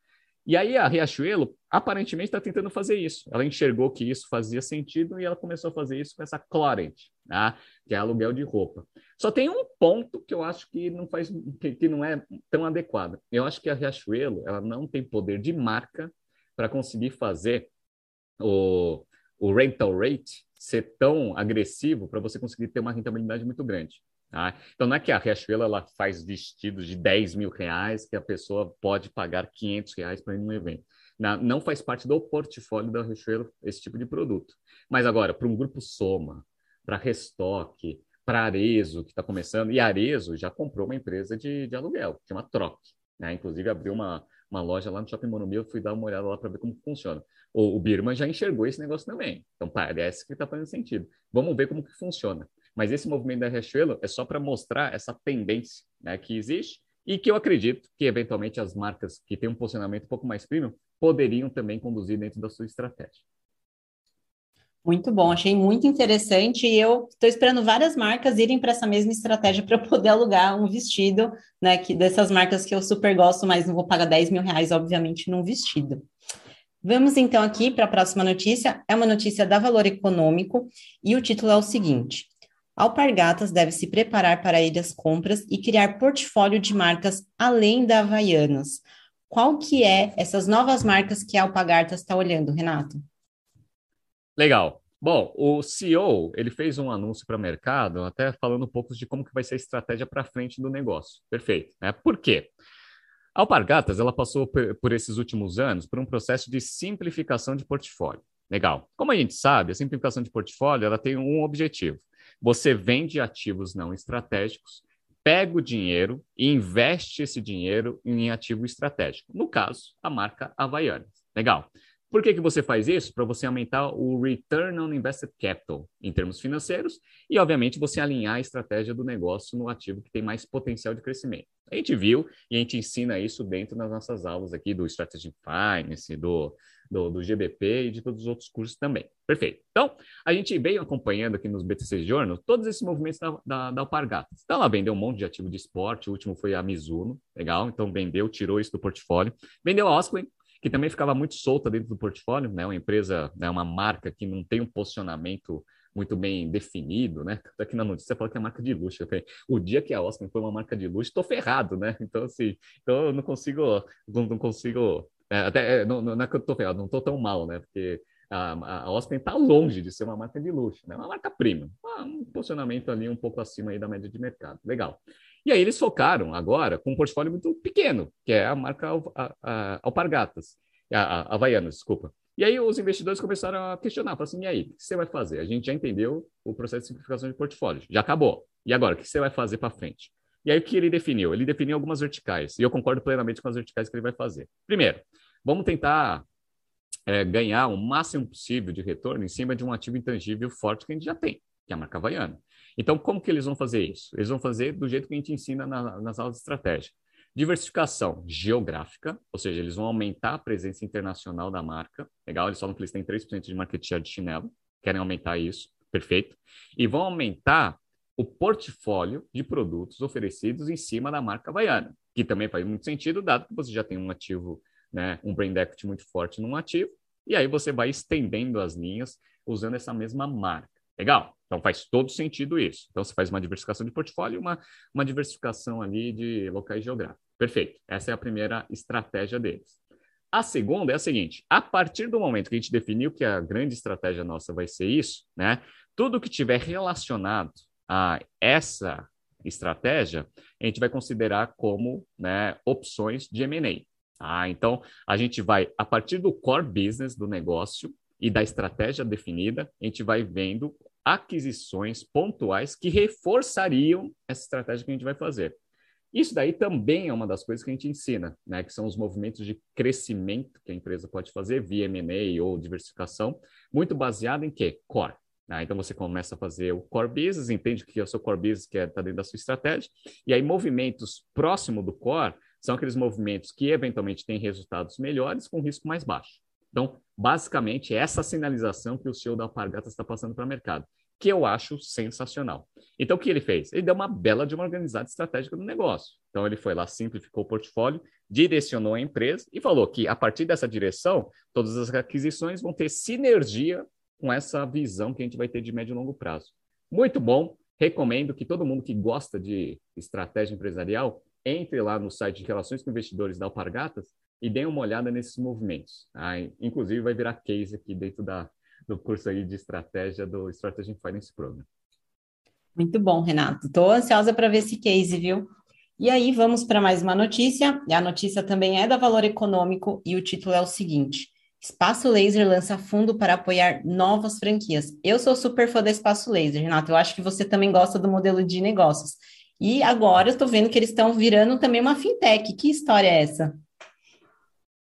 E aí a Riachuelo aparentemente está tentando fazer isso. Ela enxergou que isso fazia sentido e ela começou a fazer isso com essa Clorent, né? que é aluguel de roupa. Só tem um ponto que eu acho que não faz, que, que não é tão adequado. Eu acho que a Riachuelo ela não tem poder de marca para conseguir fazer o, o rental rate ser tão agressivo para você conseguir ter uma rentabilidade muito grande. Tá? Então, não é que a Riachuelo ela faz vestidos de 10 mil reais que a pessoa pode pagar 500 reais para ir num evento. Não, faz parte do portfólio da Riachuelo esse tipo de produto. Mas agora, para um grupo Soma, para Restock, para Arezo, que está começando, e Arezo já comprou uma empresa de, de aluguel, chama Troc. Né? Inclusive, abriu uma, uma loja lá no Shopping Morumbi, eu fui dar uma olhada lá para ver como funciona. O, o Birman já enxergou esse negócio também. Então, parece que está fazendo sentido. Vamos ver como que funciona. Mas esse movimento da Riachuelo é só para mostrar essa tendência né, que existe e que eu acredito que, eventualmente, as marcas que têm um posicionamento um pouco mais premium poderiam também conduzir dentro da sua estratégia. Muito bom, achei muito interessante e eu estou esperando várias marcas irem para essa mesma estratégia para poder alugar um vestido, né? Que dessas marcas que eu super gosto, mas não vou pagar 10 mil reais, obviamente, num vestido. Vamos então aqui para a próxima notícia. É uma notícia da Valor Econômico e o título é o seguinte: Alpargatas deve se preparar para ir às compras e criar portfólio de marcas além da Havaianas. Qual que é essas novas marcas que a Alpargatas está olhando, Renato? Legal. Bom, o CEO ele fez um anúncio para o mercado, até falando um pouco de como que vai ser a estratégia para frente do negócio. Perfeito. Né? Por quê? A Alpargatas ela passou por esses últimos anos por um processo de simplificação de portfólio. Legal. Como a gente sabe, a simplificação de portfólio ela tem um objetivo você vende ativos não estratégicos, pega o dinheiro e investe esse dinheiro em ativo estratégico. No caso, a marca Havaianas. Legal. Por que, que você faz isso? Para você aumentar o return on invested capital em termos financeiros e, obviamente, você alinhar a estratégia do negócio no ativo que tem mais potencial de crescimento. A gente viu e a gente ensina isso dentro das nossas aulas aqui do Strategy Finance, do, do, do, GBP e de todos os outros cursos também. Perfeito. Então, a gente veio acompanhando aqui nos BTC Journal todos esses movimentos da, da, da. Então, ela vendeu um monte de ativo de esporte, o último foi a Mizuno, legal, então vendeu, tirou isso do portfólio. Vendeu a Osklin, que também ficava muito solta dentro do portfólio, né? Uma empresa, né, uma marca que não tem um posicionamento muito bem definido, né? Aqui na notícia fala que é marca de luxo. O dia que a Oscar foi uma marca de luxo, estou ferrado, né? Então, assim, então eu não consigo, não consigo, é, até, é, não, não é que eu ferrado, não estou tão mal, né? Porque a, a Oscar está longe de ser uma marca de luxo, né? Uma marca prima, um posicionamento ali um pouco acima aí da média de mercado. Legal. E aí eles focaram agora com um portfólio muito pequeno, que é a marca Alpargatas, a, a, Havaianas, desculpa. E aí os investidores começaram a questionar, falaram assim, e aí, o que você vai fazer? A gente já entendeu o processo de simplificação de portfólio, já acabou. E agora, o que você vai fazer para frente? E aí o que ele definiu? Ele definiu algumas verticais, e eu concordo plenamente com as verticais que ele vai fazer. Primeiro, vamos tentar é, ganhar o máximo possível de retorno em cima de um ativo intangível forte que a gente já tem, que é a marca Havaiana. Então, como que eles vão fazer isso? Eles vão fazer do jeito que a gente ensina na, nas aulas de estratégia. Diversificação geográfica, ou seja, eles vão aumentar a presença internacional da marca. Legal, eles falam que eles têm 3% de market share de chinelo, querem aumentar isso, perfeito. E vão aumentar o portfólio de produtos oferecidos em cima da marca Havaiana, que também faz muito sentido, dado que você já tem um ativo, né, um brand equity muito forte num ativo, e aí você vai estendendo as linhas usando essa mesma marca. Legal? Então faz todo sentido isso. Então você faz uma diversificação de portfólio e uma, uma diversificação ali de locais geográficos. Perfeito. Essa é a primeira estratégia deles. A segunda é a seguinte: a partir do momento que a gente definiu que a grande estratégia nossa vai ser isso, né? Tudo que tiver relacionado essa estratégia, a gente vai considerar como né, opções de M&A. Ah, então, a gente vai, a partir do core business do negócio e da estratégia definida, a gente vai vendo aquisições pontuais que reforçariam essa estratégia que a gente vai fazer. Isso daí também é uma das coisas que a gente ensina, né? que são os movimentos de crescimento que a empresa pode fazer via M&A ou diversificação, muito baseado em quê? Core. Né? Então você começa a fazer o core business, entende que é o seu core business que está é, dentro da sua estratégia, e aí movimentos próximo do core são aqueles movimentos que eventualmente têm resultados melhores com risco mais baixo. Então, basicamente, essa sinalização que o CEO da Alpargatas está passando para o mercado, que eu acho sensacional. Então, o que ele fez? Ele deu uma bela de uma organizada estratégica do negócio. Então, ele foi lá, simplificou o portfólio, direcionou a empresa e falou que, a partir dessa direção, todas as aquisições vão ter sinergia com essa visão que a gente vai ter de médio e longo prazo. Muito bom. Recomendo que todo mundo que gosta de estratégia empresarial entre lá no site de Relações com Investidores da Alpargatas e deem uma olhada nesses movimentos. Tá? Inclusive, vai virar case aqui dentro da, do curso aí de estratégia do Strategy Finance Program. Muito bom, Renato. Estou ansiosa para ver esse case, viu? E aí, vamos para mais uma notícia. A notícia também é da Valor Econômico e o título é o seguinte: Espaço Laser lança fundo para apoiar novas franquias. Eu sou super fã da Espaço Laser, Renato. Eu acho que você também gosta do modelo de negócios. E agora eu estou vendo que eles estão virando também uma fintech. Que história é essa?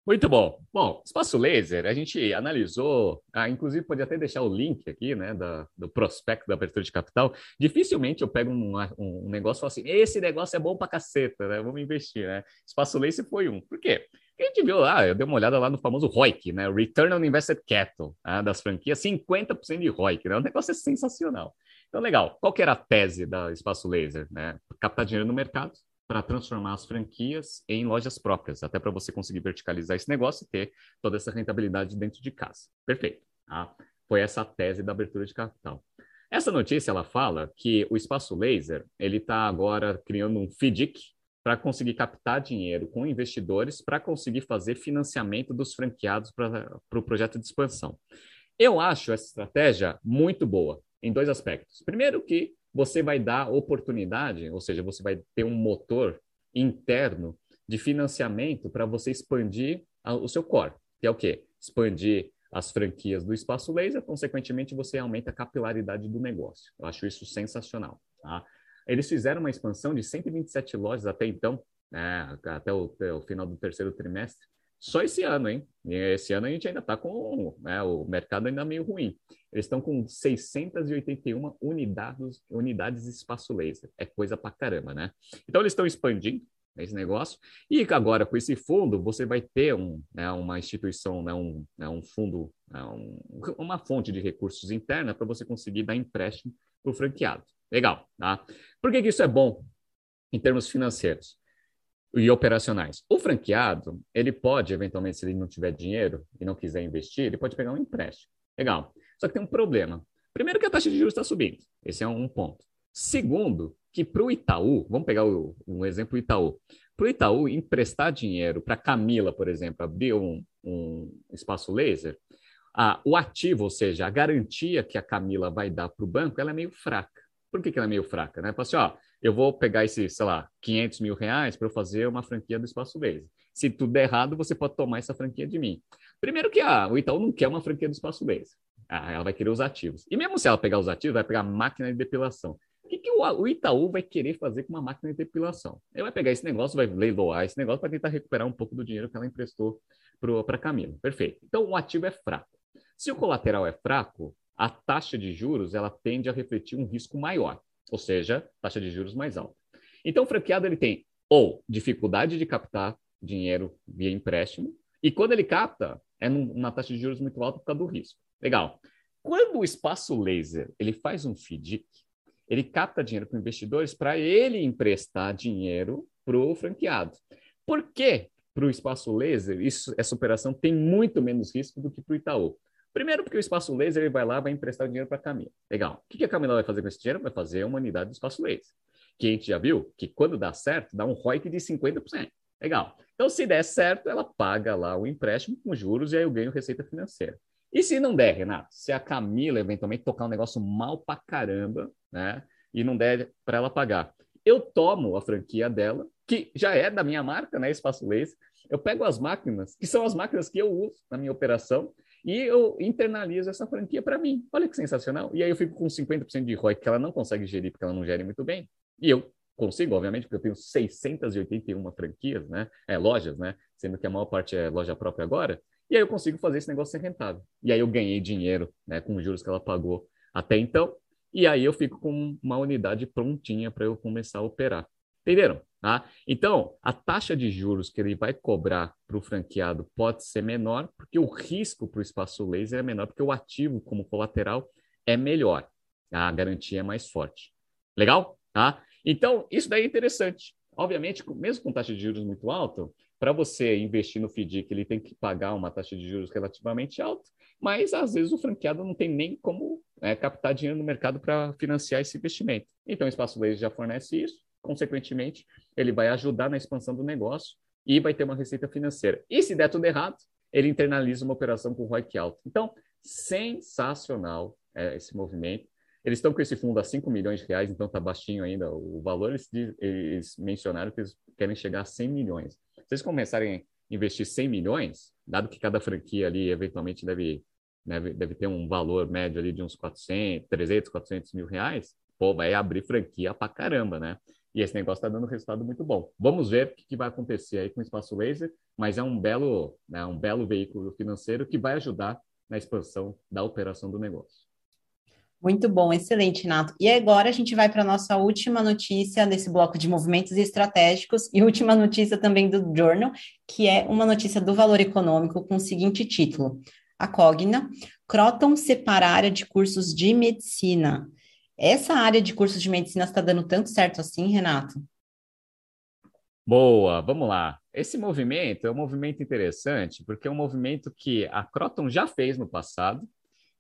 Muito bom. Bom, espaço laser, a gente analisou, ah, inclusive pode até deixar o link aqui, né, da, do prospecto da abertura de capital. Dificilmente eu pego um, um negócio e falo assim, esse negócio é bom pra caceta, né, vamos investir, né? Espaço laser foi um. Por quê? A gente viu lá, eu dei uma olhada lá no famoso ROIC, né, Return on Invested Capital, né, das franquias, 50% de ROIC, né, o negócio é sensacional. Então, legal. Qual que era a tese da Espaço Laser? Né? Captar dinheiro no mercado, para transformar as franquias em lojas próprias, até para você conseguir verticalizar esse negócio e ter toda essa rentabilidade dentro de casa. Perfeito. Tá? Foi essa a tese da abertura de capital. Essa notícia ela fala que o espaço laser ele está agora criando um FDIC para conseguir captar dinheiro com investidores para conseguir fazer financiamento dos franqueados para o pro projeto de expansão. Eu acho essa estratégia muito boa em dois aspectos. Primeiro que você vai dar oportunidade, ou seja, você vai ter um motor interno de financiamento para você expandir a, o seu core, que é o quê? Expandir as franquias do espaço laser, consequentemente você aumenta a capilaridade do negócio. Eu acho isso sensacional. Tá? Eles fizeram uma expansão de 127 lojas até então, né, até, o, até o final do terceiro trimestre, só esse ano, hein? Esse ano a gente ainda está com né, o mercado ainda meio ruim. Eles estão com 681 unidades, unidades de espaço laser. É coisa pra caramba, né? Então eles estão expandindo esse negócio. E agora, com esse fundo, você vai ter um, né, uma instituição, né, um, né, um fundo, né, um, uma fonte de recursos interna para você conseguir dar empréstimo para o franqueado. Legal, tá? Por que, que isso é bom em termos financeiros? e operacionais. O franqueado, ele pode, eventualmente, se ele não tiver dinheiro e não quiser investir, ele pode pegar um empréstimo. Legal. Só que tem um problema. Primeiro que a taxa de juros está subindo. Esse é um ponto. Segundo, que para o Itaú, vamos pegar o, um exemplo Itaú. Para o Itaú emprestar dinheiro para Camila, por exemplo, abrir um, um espaço laser, a, o ativo, ou seja, a garantia que a Camila vai dar para o banco, ela é meio fraca. Por que, que ela é meio fraca? Né? Fala assim, ó, eu vou pegar esse, sei lá, 500 mil reais para eu fazer uma franquia do Espaço Laser. Se tudo der errado, você pode tomar essa franquia de mim. Primeiro que ah, o Itaú não quer uma franquia do Espaço Laser. Ah, ela vai querer os ativos. E mesmo se ela pegar os ativos, vai pegar a máquina de depilação. O que, que o, o, Itaú vai querer fazer com uma máquina de depilação? Ele vai pegar esse negócio, vai leiloar esse negócio para tentar recuperar um pouco do dinheiro que ela emprestou para Camila. Perfeito. Então, o ativo é fraco. Se o colateral é fraco, a taxa de juros ela tende a refletir um risco maior ou seja, taxa de juros mais alta. Então, o franqueado ele tem ou dificuldade de captar dinheiro via empréstimo, e quando ele capta, é numa taxa de juros muito alta por causa do risco. Legal. Quando o espaço laser ele faz um FDIC, ele capta dinheiro para investidores para ele emprestar dinheiro para o franqueado. Por que para o espaço laser isso, essa operação tem muito menos risco do que para o Itaú? Primeiro, porque o espaço laser ele vai lá vai emprestar o dinheiro para a Camila. Legal. O que a Camila vai fazer com esse dinheiro? Vai fazer uma unidade do espaço laser. Que a gente já viu que quando dá certo, dá um ROIC de 50%. Legal. Então, se der certo, ela paga lá o empréstimo com juros e aí eu ganho receita financeira. E se não der, Renato? Se a Camila eventualmente tocar um negócio mal pra caramba, né? E não der para ela pagar, eu tomo a franquia dela, que já é da minha marca, né? Espaço Laser. Eu pego as máquinas, que são as máquinas que eu uso na minha operação, e eu internalizo essa franquia para mim. Olha que sensacional. E aí eu fico com 50% de ROI que ela não consegue gerir porque ela não gere muito bem. E eu consigo, obviamente, porque eu tenho 681 franquias, né? É, lojas, né? Sendo que a maior parte é loja própria agora. E aí eu consigo fazer esse negócio ser rentável. E aí eu ganhei dinheiro, né? Com os juros que ela pagou até então. E aí eu fico com uma unidade prontinha para eu começar a operar. Entenderam? Tá? Então, a taxa de juros que ele vai cobrar para o franqueado pode ser menor, porque o risco para o espaço laser é menor, porque o ativo como colateral é melhor. Tá? A garantia é mais forte. Legal? Tá? Então, isso daí é interessante. Obviamente, mesmo com taxa de juros muito alta, para você investir no FDIC, ele tem que pagar uma taxa de juros relativamente alta, mas às vezes o franqueado não tem nem como é, captar dinheiro no mercado para financiar esse investimento. Então, o Espaço Laser já fornece isso, consequentemente, ele vai ajudar na expansão do negócio e vai ter uma receita financeira. E se der tudo errado, ele internaliza uma operação com ROIC alto. Então, sensacional é, esse movimento. Eles estão com esse fundo a 5 milhões de reais, então está baixinho ainda o valor. Eles, eles, mencionaram que eles querem chegar a 100 milhões. Se eles começarem a investir 100 milhões, dado que cada franquia ali eventualmente deve, deve, deve ter um valor médio ali de uns 400, 300, 400 mil reais, pô, vai abrir franquia pra caramba, né? E esse negócio está dando resultado muito bom. Vamos ver o que, que, vai acontecer aí com o espaço laser, mas é um belo, né, um belo veículo financeiro que vai ajudar na expansão da operação do negócio. Muito bom, excelente, Renato. E agora a gente vai para a nossa última notícia desse bloco de movimentos estratégicos e última notícia também do Journal, que é uma notícia do valor econômico com o seguinte título: A Cogna, Croton separa área de cursos de medicina. Essa área de cursos de medicina está dando tanto certo assim, Renato? Boa, vamos lá. Esse movimento é um movimento interessante, porque é um movimento que a Croton já fez no passado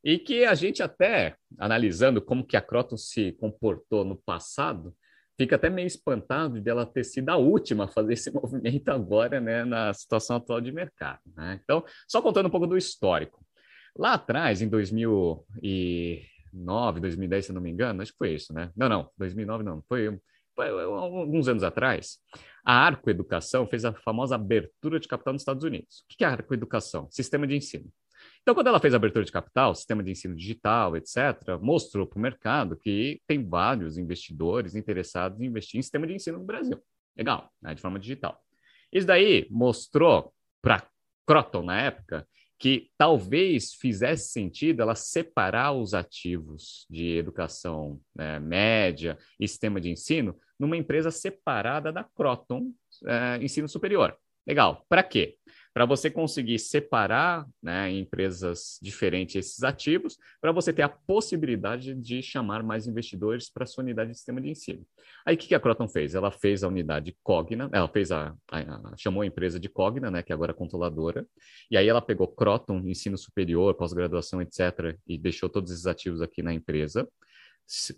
e que a gente até, analisando como que a Croton se comportou no passado, fica até meio espantado de ela ter sido a última a fazer esse movimento agora, né, na situação atual de mercado. Né? Então, só contando um pouco do histórico. Lá atrás, em 2000 e 2009, 2010, se não me engano, acho que foi isso, né? Não, não, 2009 não, foi, foi alguns anos atrás. A Arco Educação fez a famosa abertura de capital nos Estados Unidos. O que é a Arco Educação? Sistema de ensino. Então, quando ela fez a abertura de capital, sistema de ensino digital, etc., mostrou para o mercado que tem vários investidores interessados em investir em sistema de ensino no Brasil. Legal, né, de forma digital. Isso daí mostrou para Croton na época, que talvez fizesse sentido ela separar os ativos de educação né, média e sistema de ensino numa empresa separada da Croton é, Ensino Superior. Legal. Para quê? Para você conseguir separar né, em empresas diferentes esses ativos, para você ter a possibilidade de chamar mais investidores para sua unidade de sistema de ensino. Aí o que a Croton fez? Ela fez a unidade Cogna, ela fez a, a, a chamou a empresa de Cogna, né, que agora é controladora, e aí ela pegou Croton, ensino superior, pós-graduação, etc., e deixou todos esses ativos aqui na empresa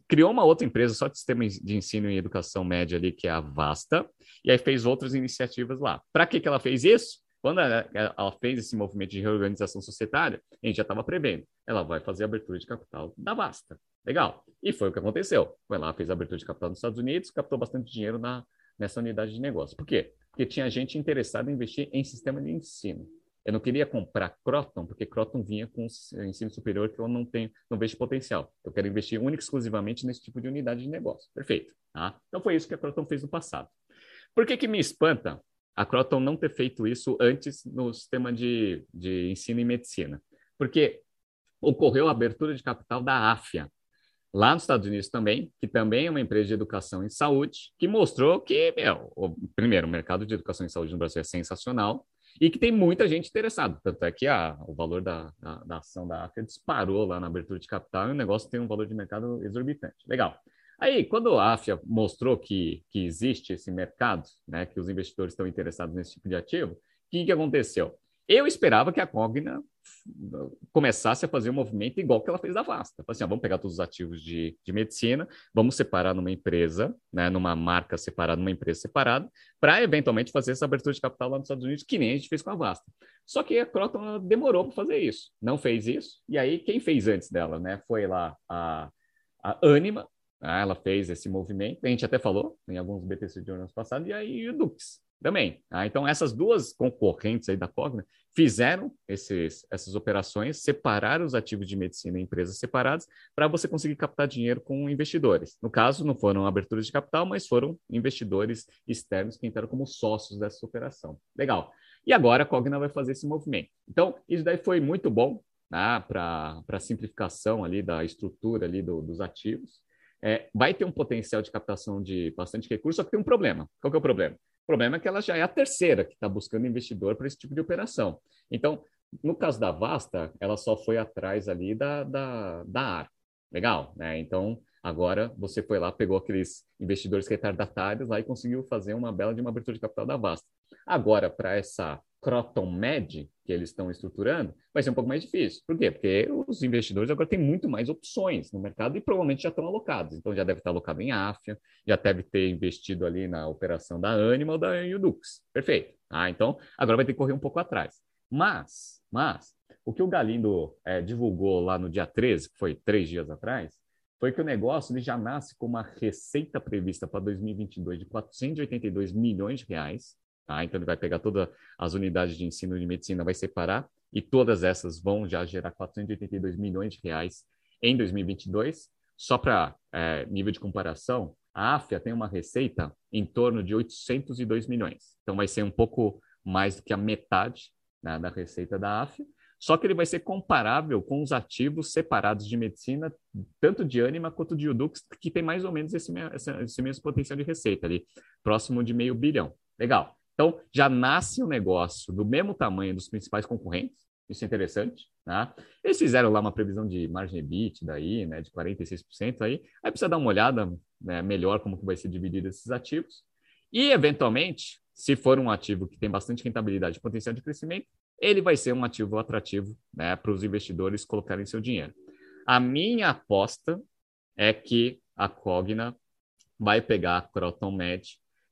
criou uma outra empresa só de sistema de ensino e educação média ali, que é a Vasta, e aí fez outras iniciativas lá. Para que, que ela fez isso? Quando ela, ela, fez esse movimento de reorganização societária, a gente já estava prevendo. Ela vai fazer a abertura de capital da Vasta. Legal. E foi o que aconteceu. Foi lá, fez a abertura de capital nos Estados Unidos, captou bastante dinheiro na, nessa unidade de negócio. Por quê? Porque tinha gente interessada em investir em sistema de ensino. Eu não queria comprar Croton, porque Croton vinha com ensino superior que eu não tenho, não vejo potencial. Eu quero investir única e exclusivamente nesse tipo de unidade de negócio. Perfeito. Tá? Então foi isso que a Croton fez no passado. Por que, que me espanta a Croton não ter feito isso antes no sistema de, de ensino e medicina. Porque ocorreu a abertura de capital da AFIA, lá nos Estados Unidos também, que também é uma empresa de educação em saúde, que mostrou que, meu, o, primeiro, o mercado de educação em saúde no Brasil é sensacional e que tem muita gente interessada. Tanto é que a, o valor da, da, da ação da AFIA disparou lá na abertura de capital e o negócio tem um valor de mercado exorbitante. Legal. Aí, quando a AFIA mostrou que, que existe esse mercado, né, que os investidores estão interessados nesse tipo de ativo, o que, que aconteceu? Eu esperava que a Cogna começasse a fazer um movimento igual que ela fez da Vasta. Assim, ó, vamos pegar todos os ativos de, de medicina, vamos separar numa empresa, né, numa marca separada, numa empresa separada, para eventualmente fazer essa abertura de capital lá nos Estados Unidos, que nem a gente fez com a Vasta. Só que a Croton demorou para fazer isso, não fez isso. E aí, quem fez antes dela? Né, foi lá a, a Anima, ah, ela fez esse movimento, a gente até falou em alguns BTC de anos passados, e aí o Dux também. Ah, então, essas duas concorrentes aí da Cogna fizeram esses, essas operações, separaram os ativos de medicina em empresas separadas, para você conseguir captar dinheiro com investidores. No caso, não foram aberturas de capital, mas foram investidores externos que entraram como sócios dessa operação. Legal. E agora a Cogna vai fazer esse movimento. Então, isso daí foi muito bom né, para a simplificação ali da estrutura ali do, dos ativos é, vai ter um potencial de captação de bastante recurso, só que tem um problema. Qual que é o problema? O problema é que ela já é a terceira que está buscando investidor para esse tipo de operação. Então, no caso da Vasta, ela só foi atrás ali da, da, da AR. Legal, né? Então, agora você foi lá, pegou aqueles investidores retardatários lá e conseguiu fazer uma bela de uma abertura de capital da Vasta. Agora, para essa Croton Med, que eles estão estruturando, vai ser um pouco mais difícil. Por quê? Porque os investidores agora têm muito mais opções no mercado e provavelmente já estão alocados. Então, já deve estar alocado em AFIA, já deve ter investido ali na operação da Animal, da Udux. Perfeito. Ah, então, agora vai ter que correr um pouco atrás. Mas, mas, o que o Galindo é, divulgou lá no dia 13, que foi três dias atrás, foi que o negócio ele já nasce com uma receita prevista para 2022 de 482 milhões de reais, Tá? Então, ele vai pegar todas as unidades de ensino de medicina, vai separar, e todas essas vão já gerar 482 milhões de reais em 2022. Só para é, nível de comparação, a AFIA tem uma receita em torno de 802 milhões. Então, vai ser um pouco mais do que a metade né, da receita da AFIA. Só que ele vai ser comparável com os ativos separados de medicina, tanto de Anima quanto de Udux, que tem mais ou menos esse, esse mesmo potencial de receita ali, próximo de meio bilhão. Legal. Então, já nasce o um negócio do mesmo tamanho dos principais concorrentes, isso é interessante, né? Eles fizeram lá uma previsão de margem EBIT daí, né, de 46% aí, aí precisa dar uma olhada né, melhor como que vai ser dividido esses ativos, e eventualmente, se for um ativo que tem bastante rentabilidade e potencial de crescimento, ele vai ser um ativo atrativo né, para os investidores colocarem seu dinheiro. A minha aposta é que a Cogna vai pegar a Croton Med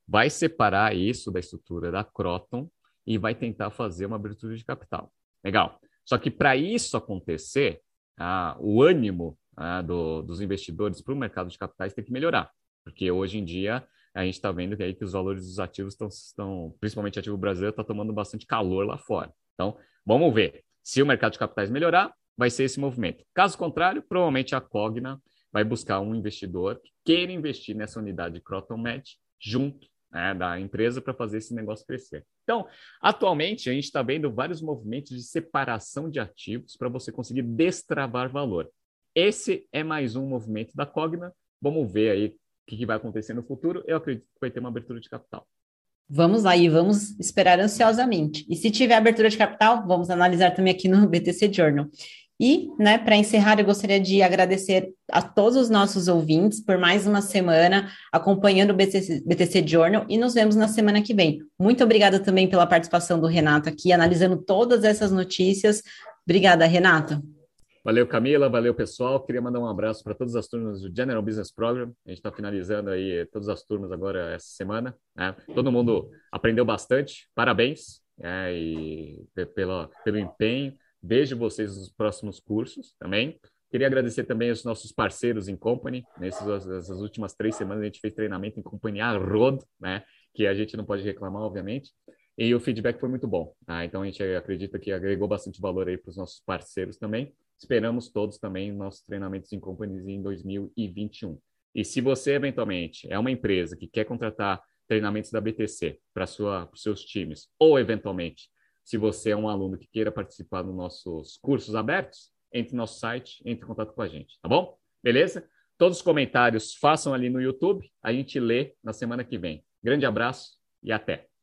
vai separar isso da estrutura da Croton e vai tentar fazer uma abertura de capital. Legal. Só que para isso acontecer, ah, o ânimo ah, do, dos investidores para o mercado de capitais tem que melhorar, porque hoje em dia a gente está vendo que, aí que os valores dos ativos estão, principalmente ativo brasileiro, está tomando bastante calor lá fora. Então, vamos ver. Se o mercado de capitais melhorar, vai ser esse movimento. Caso contrário, provavelmente a Cogna vai buscar um investidor que queira investir nessa unidade Croton Med junto né, da empresa para fazer esse negócio crescer. Então, atualmente, a gente está vendo vários movimentos de separação de ativos para você conseguir destravar valor. Esse é mais um movimento da Cogna. Vamos ver aí o que, que vai acontecer no futuro. Eu acredito que vai ter uma abertura de capital. Vamos lá e vamos esperar ansiosamente. E se tiver abertura de capital, vamos analisar também aqui no BTC Journal. E, né, para encerrar, eu gostaria de agradecer a todos os nossos ouvintes por mais uma semana acompanhando o BTC, BTC Journal e nos vemos na semana que vem. Muito obrigada também pela participação do Renato aqui, analisando todas essas notícias. Obrigada, Renato. Valeu, Camila, valeu, pessoal. Queria mandar um abraço para todas as turmas do General Business Program. A gente está finalizando aí todas as turmas agora essa semana. Né? Todo mundo aprendeu bastante, parabéns é, e pelo, pelo empenho Vejo vocês nos próximos cursos também. Queria agradecer também aos nossos parceiros em Company. Nessas essas últimas três semanas a gente fez treinamento em companhia Rod, né? Que a gente não pode reclamar, obviamente. E o feedback foi muito bom. Ah, então a gente acredita que agregou bastante valor aí para os nossos parceiros também. Esperamos todos também nossos treinamentos em companies em 2021. E se você eventualmente é uma empresa que quer contratar treinamentos da BTC para seus times, ou eventualmente se você é um aluno que queira participar dos nossos cursos abertos, entre no nosso site, entre em contato com a gente, tá bom? Beleza? Todos os comentários façam ali no YouTube, a gente lê na semana que vem. Grande abraço e até!